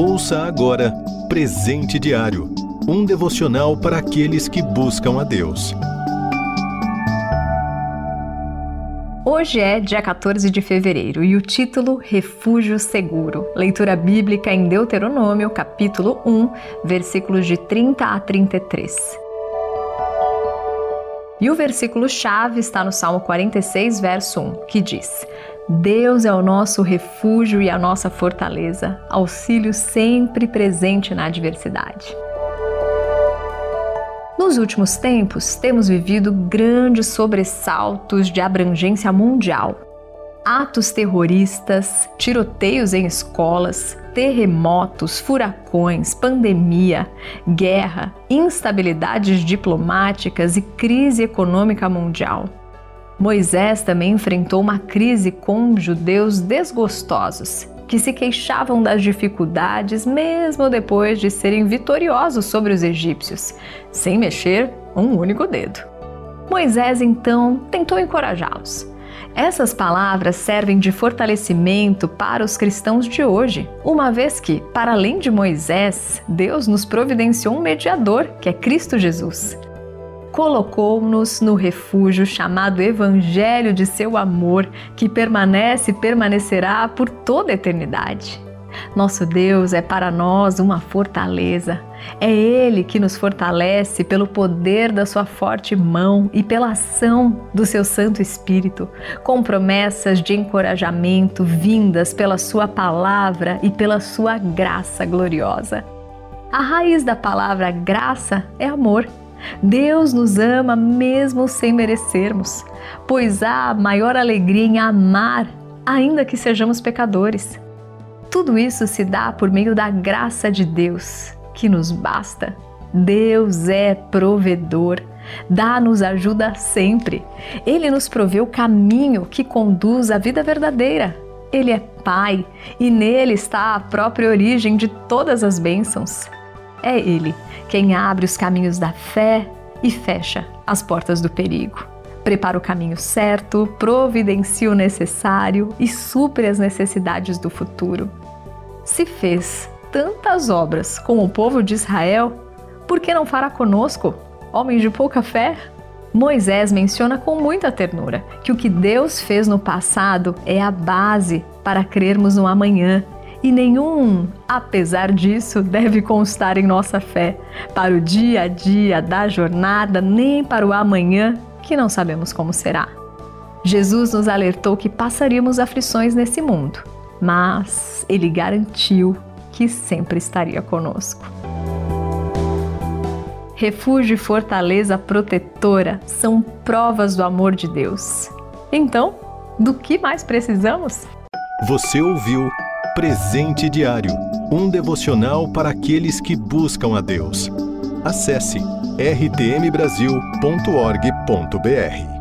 Ouça agora Presente Diário um devocional para aqueles que buscam a Deus. Hoje é dia 14 de fevereiro e o título Refúgio Seguro. Leitura bíblica em Deuteronômio, capítulo 1, versículos de 30 a 33. E o versículo chave está no Salmo 46, verso 1, que diz: Deus é o nosso refúgio e a nossa fortaleza, auxílio sempre presente na adversidade. Nos últimos tempos, temos vivido grandes sobressaltos de abrangência mundial. Atos terroristas, tiroteios em escolas, terremotos, furacões, pandemia, guerra, instabilidades diplomáticas e crise econômica mundial. Moisés também enfrentou uma crise com judeus desgostosos que se queixavam das dificuldades mesmo depois de serem vitoriosos sobre os egípcios, sem mexer um único dedo. Moisés então tentou encorajá-los. Essas palavras servem de fortalecimento para os cristãos de hoje, uma vez que, para além de Moisés, Deus nos providenciou um mediador, que é Cristo Jesus colocou-nos no refúgio chamado Evangelho de seu amor, que permanece e permanecerá por toda a eternidade. Nosso Deus é para nós uma fortaleza. É Ele que nos fortalece pelo poder da Sua forte mão e pela ação do Seu Santo Espírito, com promessas de encorajamento vindas pela Sua palavra e pela Sua graça gloriosa. A raiz da palavra graça é amor Deus nos ama mesmo sem merecermos, pois há maior alegria em amar, ainda que sejamos pecadores. Tudo isso se dá por meio da graça de Deus, que nos basta. Deus é provedor, dá-nos ajuda sempre. Ele nos provê o caminho que conduz à vida verdadeira. Ele é Pai e nele está a própria origem de todas as bênçãos. É Ele quem abre os caminhos da fé e fecha as portas do perigo. Prepara o caminho certo, providencia o necessário e supre as necessidades do futuro. Se fez tantas obras com o povo de Israel, por que não fará conosco, homens de pouca fé? Moisés menciona com muita ternura que o que Deus fez no passado é a base para crermos no amanhã e nenhum, apesar disso, deve constar em nossa fé, para o dia a dia da jornada, nem para o amanhã, que não sabemos como será. Jesus nos alertou que passaríamos aflições nesse mundo, mas ele garantiu que sempre estaria conosco. Refúgio e fortaleza protetora são provas do amor de Deus. Então, do que mais precisamos? Você ouviu Presente Diário um devocional para aqueles que buscam a Deus. Acesse rtmbrasil.org.br.